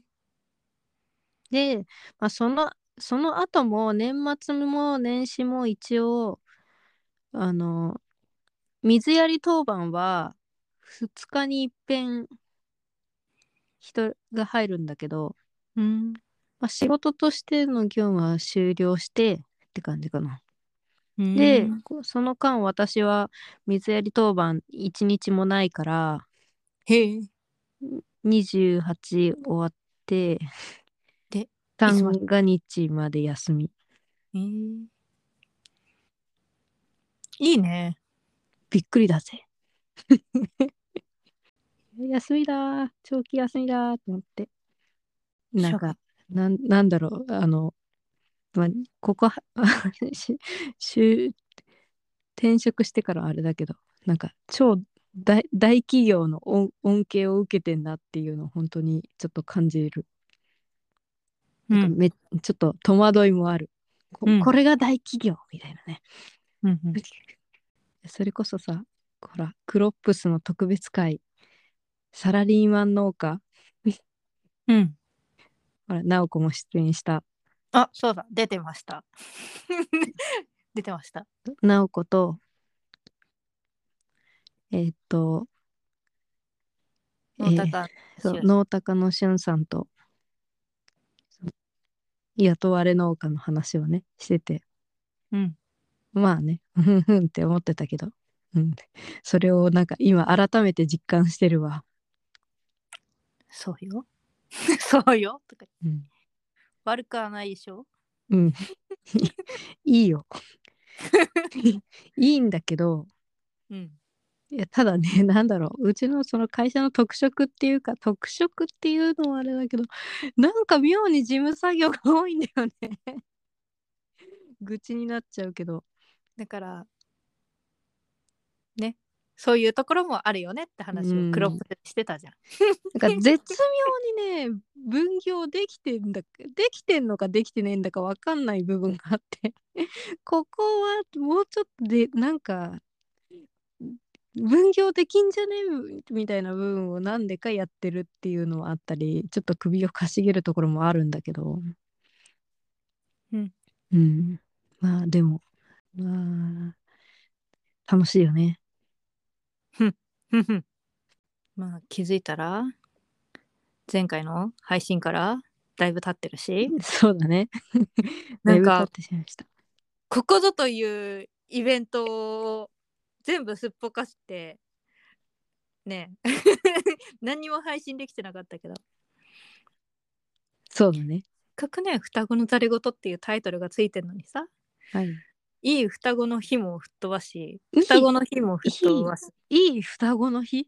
で、まあ、その、その後も年末も年始も一応、あの、水やり当番は2日に一遍人が入るんだけど、うん。まあ、仕事としての業務は終了してって感じかな。うんで、その間私は水やり当番1日もないから、へえ。28終わって、三が日まで休み。へえ。いいね。びっくりだぜ。休みだー長期休みだーと思って。なんか、なんなんだろう、あの、まあ、ここは、しし転職してからあれだけど、なんか超大大企業の恩恩恵を受けてんなっていうのを本当にちょっと感じる。うん。なんかめちょっと戸惑いもある。こうんこれが大企業みたいなね。うんうん それこそさ、ほら、クロップスの特別会、サラリーマン農家、うん。ほら、直子も出演した、あ、そうだ、出てました。出てました。直子と、えーっと、農高のしゅんさんと、雇われ農家の話をね、してて、うん。まあね、ふんふんって思ってたけど、うん、それをなんか今改めて実感してるわ。そうよ。そうよ。とかうん。悪くはないでしょ？うん、いいよ。いいんだけど、うん。いやただね、なんだろう、うちのその会社の特色っていうか、特色っていうのはあれだけど、なんか妙に事務作業が多いんだよね。愚痴になっちゃうけど。だから、ね。そういうところもあるよねって話うんをクロップでしてたじゃん。なんか絶妙にね、分業できてんだか、できてんのかできてねえんだかわかんない部分があって、ここはもうちょっとで、なんか、分業できんじゃねえみたいな部分をなんでかやってるっていうのはあったり、ちょっと首をかしげるところもあるんだけど。うん。うん。まあでも、まあ、楽しいよね。ふんふんまあ気づいたら前回の配信からだいぶ経ってるしそうだね。なんかだいぶ経ってしまいました。ここぞというイベントを全部すっぽかしてね。え 何にも配信できてなかったけど。そうだね。せっかくね双子のざれ言っていうタイトルがついてるのにさ。はい。いい双子の日も吹っ飛ばし双子の日も吹っ飛ばす。いい。双子の日？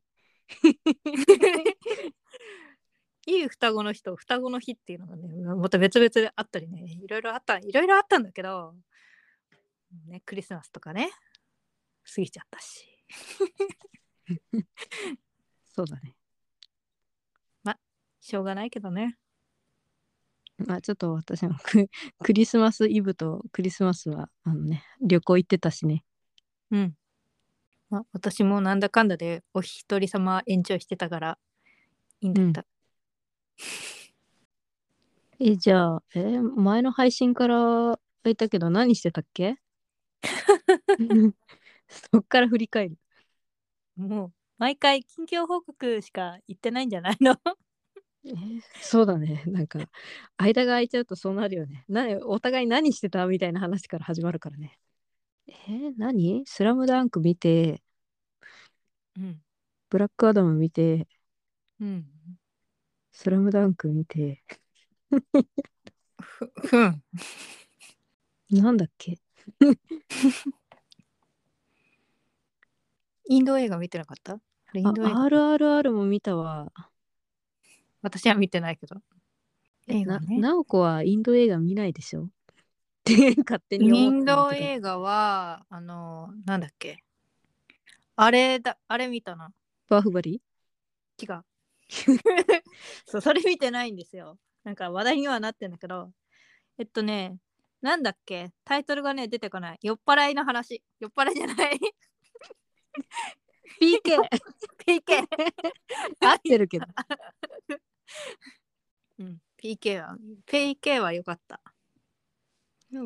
いい双子の日 と双子の日っていうのがねまた別々であったりね。いろいろあったいろいろあったんだけど、ね、クリスマスとかね過ぎちゃったし。そうだね。しょうがないけどね。まあちょっと私もク クリスマスイブとクリスマスはあのね旅行行ってたしね。うん、まあ、私もなんだかんだでお一人様延長してたからいいんだった、え、じゃあ、えー前の配信から言ったけど何してたっけ？そっから振り返る。もう毎回近況報告しか言ってないんじゃないの？えーそうだね。なんか、間が空いちゃうとそうなるよね。なお互い何してたみたいな話から始まるからね。えー何？スラムダンク見て、うんブラックアダム見て、うんスラムダンク見て、ふふんなんだっけ？インド映画見てなかった？あれインド映画あ RRR も見たわ。私は見てないけど。映画な、ね。なおこはインド映画見ないでしょ？って勝手にイン思ったんだけど。ド映画はあのなんだっけ？あれだあれ見たな。バーフバリ？違う。そうそれ見てないんですよ。なんか話題にはなってんだけど。えっとねなんだっけ？タイトルがね出てこない。酔っ払いの話。酔っ払いじゃない ?PK! PK 合ってるけど。うん PK は PK は良かった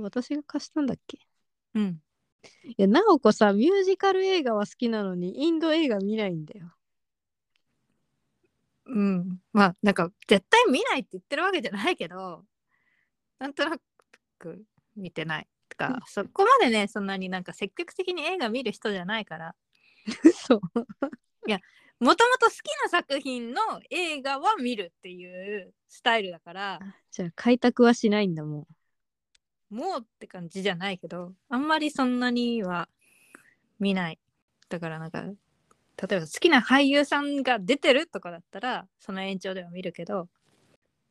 私が貸したんだっけ？うんいや、なおこさ、ミュージカル映画は好きなのに、インド映画見ないんだよ。うんまあなんか絶対見ないって言ってるわけじゃないけどなんとなく見てないとかそこまでねそんなになんか積極的に映画見る人じゃないからそう。もともと好きな作品の映画は見るっていうスタイルだからじゃあ、開拓はしないんだもん。もうって感じじゃないけどあんまりそんなには見ないだからなんか例えば好きな俳優さんが出てるとかだったらその延長では見るけど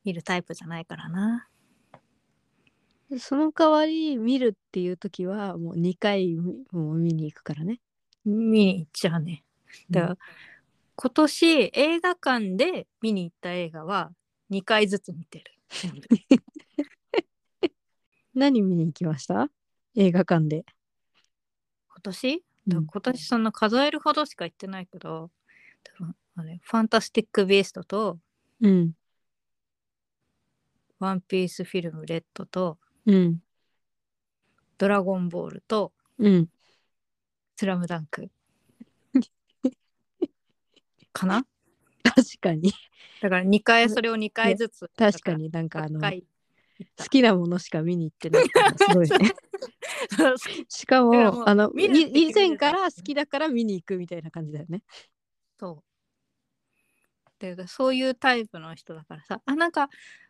見るタイプじゃないからなでその代わり、見るっていう時は、もう2回もう見に行くからね。見に行っちゃうねだから、今年映画館で見に行った映画は2回ずつ見てる 何見に行きました？映画館で。今年？うんだ今年そんな数えるほどしか行ってないけど、多分あれファンタスティック・ビーストとうん。ワンピースフィルムレッドとうん。ドラゴンボールとうん。スラムダンク。かな？確かに。だから2回それを2回ずつ。確かになんかあの、1回行った。好きなものしか見に行ってないからすごいね。しかもあの、以前から好きだから見に行くみたいな感じだよね。そう。でそういうタイプの人だからさ。あなんか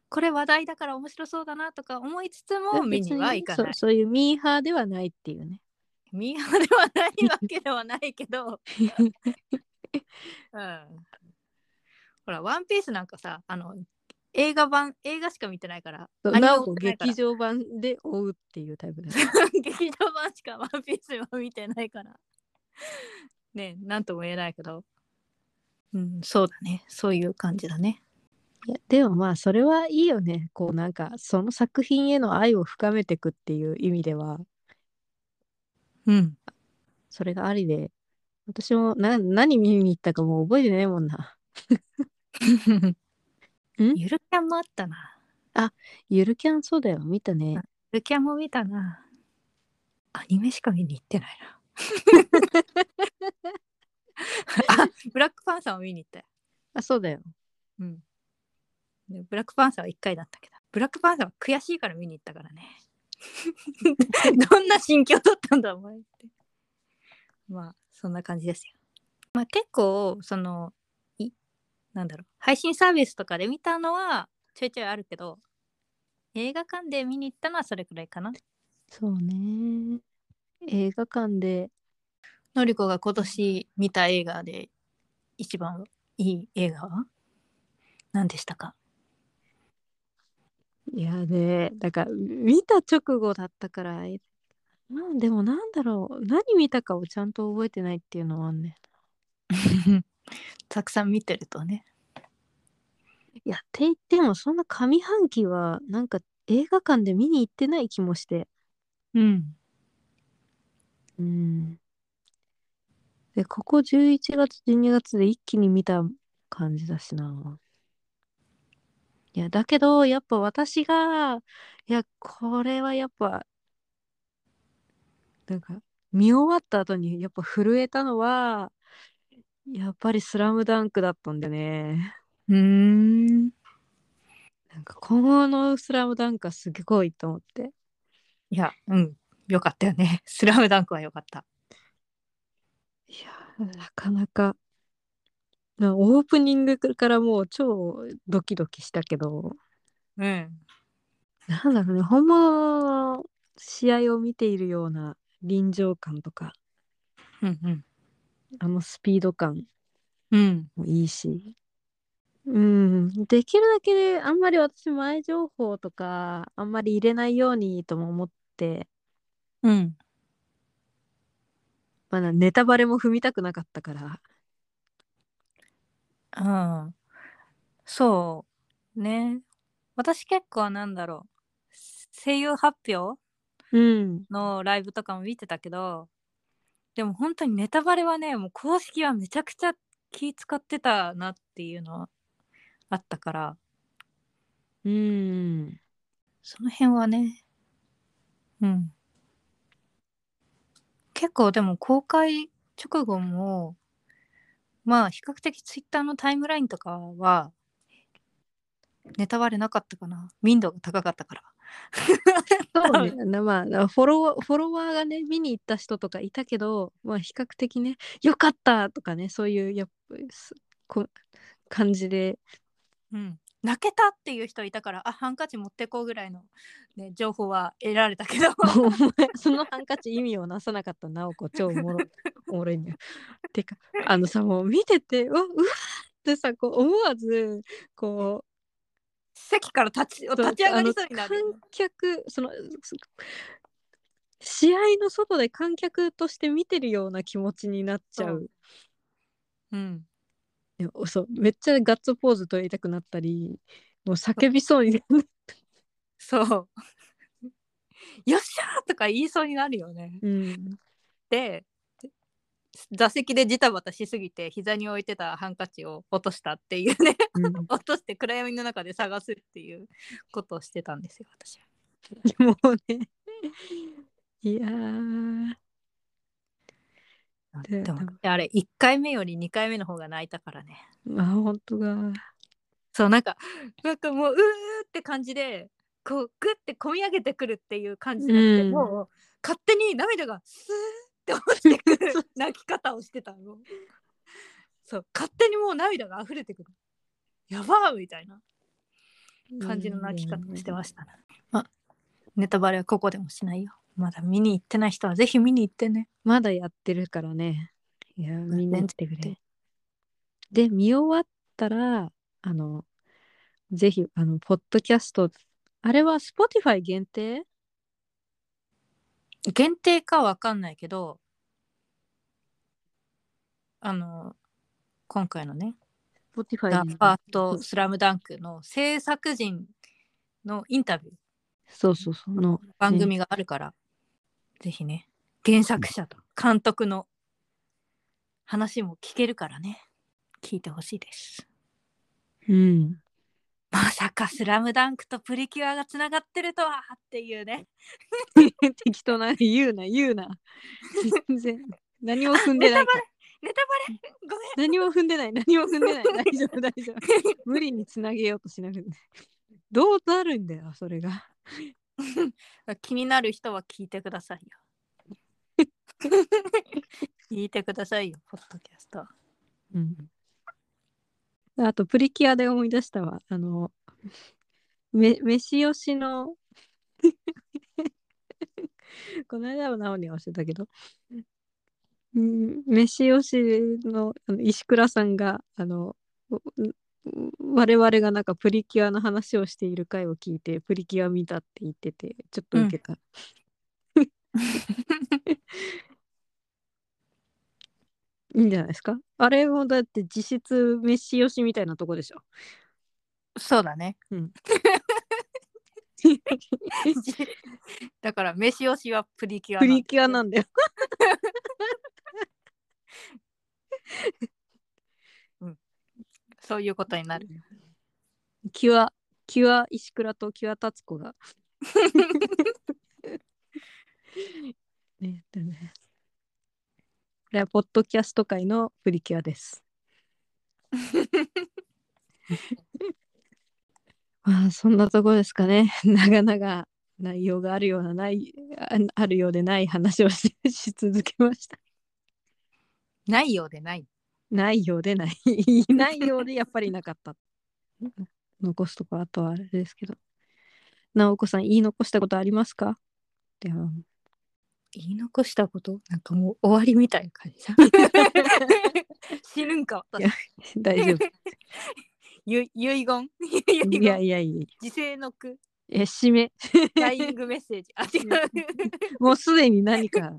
これ話題だから面白そうだなとか思いつつも見には行かない。そうそういうミーハーではないっていうね。ミーハーではないわけではないけど、うん、ほら、ワンピースなんかさ、あの、映画版、映画しか見てないから、なお劇場版で追うっていうタイプだよね。劇場版しかワンピースは見てないから。ねなんとも言えないけど。うん、そうだね。そういう感じだね。いやでもまあそれはいいよね。こうなんかその作品への愛を深めていくっていう意味ではうん。それがありで私もな何見に行ったかもう覚えてないもんな。ん？ゆるキャンもあったな。ゆるキャンそうだよ見たね。ゆるキャンも見たな。アニメしか見に行ってないな。あ ブラックパンサーも見に行ったよ。あ、そうだよ。うん。でブラックパンサーは1回だったけど、ブラックパンサーは悔しいから見に行ったからね。どんな心境だったんだ、お前って。まあ、そんな感じですよ。まあ、結構、その、い、なんだろう、配信サービスとかで見たのはちょいちょいあるけど、映画館で見に行ったのはそれくらいかな。そうね。映画館で、のりこが今年見た映画で一番いい映画は？何でしたか？いやね、だから見た直後だったから、えまあでもなんだろう、何見たかをちゃんと覚えてないっていうのはあんね。たくさん見てるとね。いや、って言ってもそんな上半期はなんか映画館で見に行ってない気もして。うん。うん。で、ここ11月、12月で一気に見た感じだしな。いや、だけど、やっぱ私が、いや、これはやっぱ、なんか、見終わった後にやっぱ震えたのは、やっぱりスラムダンクだったんだよね。うーん。なんか、今後のスラムダンクはすごいと思って。いや、うん。よかったよね。スラムダンクはよかった。いや、なかなか、なオープニングからもう超ドキドキしたけど、うん。なんだろうね、本物の試合を見ているような臨場感とか、うんうん。あのスピード感うん。もいいし、うん、できるだけであんまり私前情報とかあんまり入れないようにとも思って、うん。まあ、ネタバレも踏みたくなかったから、うん。そう。ね。私結構なんだろう。声優発表うん、のライブとかも見てたけど、でも本当にネタバレはね、もう公式はめちゃくちゃ気使ってたなっていうのはあったから、うん、その辺はね、うん。結構でも公開直後も、まあ比較的ツイッターのタイムラインとかは、ネタバレなかったかな。民度が高かったから。そうね、なまあ、なフォロワー、フォロワーがね、見に行った人とかいたけど、まあ、比較的ね、よかったとかね、そういう、やっこ感じで、うん。泣けたっていう人いたから、あ、ハンカチ持ってこうぐらいの、ね、情報は得られたけど。お前、そのハンカチ意味をなさなかったなおこ、超おもろい、おもろいんだよ。てか、あのさ、もう見てて、うわ、うわーってさ、こう、思わず、こ席から立ちう、立ち上がりそうになる観客、その、そ試合の外で観客として見てるような気持ちになっちゃう。うん。でもそうめっちゃガッツポーズ取りたくなったりもう叫びそうになるそう。よっしゃーとか言いそうになるよね。うんで座席でジタバタしすぎて膝に置いてたハンカチを落としたっていうねうん 落として暗闇の中で探すっていうことをしてたんですよ私は。もうねいやーででもあれ1回目より2回目の方が泣いたからね。まあ本当がそうなんかなんかもううーって感じでこうグッて込み上げてくるっていう感じじゃなくて、うんもう勝手に涙がスーって落ちてくる 泣き方をしてたの。そう勝手にもう涙が溢れてくる。やばーみたいな感じの泣き方をしてましたね。まあネタバレはここでもしないよ。まだ見に行ってない人はぜひ見に行ってね。まだやってるからねいや見に行ってくれで見終わったらあのぜひあのポッドキャストあれは Spotify 限定？限定かわかんないけどあの今回のね。Spotify ザ・でファースト・スラムダンクの制作陣のインタビュー。そうそうそう。の番組があるから、ぜひね原作者と監督の話も聞けるからね。聞いてほしいです。うんまさかスラムダンクとプリキュアがつながってるとはっていうね 適当な言うな言うな全然何も踏んでないネタバレごめん何も踏んでない、何も踏んでない。大丈夫、大丈夫。無理につなげようとしなくて。どうなるんだよ、それが。気になる人は聞いてくださいよ。聞いてくださいよ、ポッドキャスト。うん。あと、プリキュアで思い出したわ。あの、め、飯吉の、この間はナオには教えたけど、うん、飯吉のあの石倉さんが、あの、我々がなんかプリキュアの話をしている回を聞いて、プリキュア見たって言ってて、ちょっと受けた。いいんじゃないですか？あれもだって実質飯吉みたいなとこでしょ。そうだね。うん。だから、飯推しはプリキュアプリキュアななんだよ。そういうことになる。キュア、キュア石倉とキュア達子が。ね、だね。これはポッドキャスト界のプリキュアです。まあそんなところですかね。長々内容があるようなないああるようでない話をし し続けました。ないようでない。ないようでない。ないようでやっぱりなかった。残すとこあとはあれですけど。直子さん言い残したことありますか？では言い残したこと？なんかもう終わりみたいな感じだ。死ぬんか私。大丈夫。ゆ遺言？いやいやいや。時世の句？え、締め。ダイイングメッセージ。あ、違う。もうすでに何か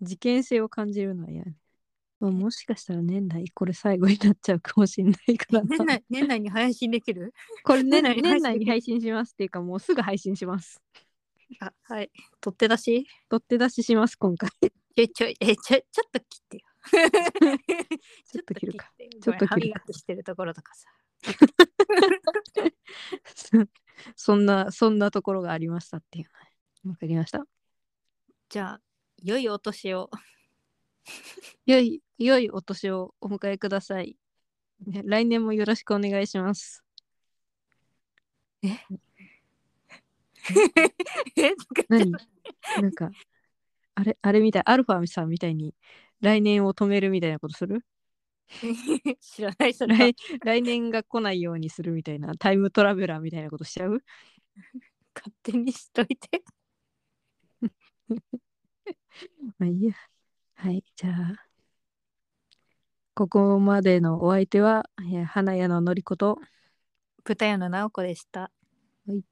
事件性を感じるのは嫌、ねまあ、もしかしたら年内これ最後になっちゃうかもしれないからな年内年内に配信できる？これ年年内に年内に配信しますっていうかもうすぐ配信します。あ、はい。取って出し？取って出しします今回。ちょいちょい、え、ちょ、ちょっと切ってよ。ちょっと切るか。ちょっと切るか磨きしてるところとかさ。そんなそんなところがありましたっていうのわかりました？じゃあ、良いお年を。良い良いお年をお迎えください。ね来年もよろしくお願いします。え、何？なんか、あれ、あれみたい、アルファさんみたいに来年を止めるみたいなことする？知らない、それは。来来年が来ないようにするみたいなタイムトラベラーみたいなことしちゃう？勝手にしといて。まあいいや。はい、じゃあ、ここまでのお相手は、えー花屋ののりこと、豚屋の直子でした。はい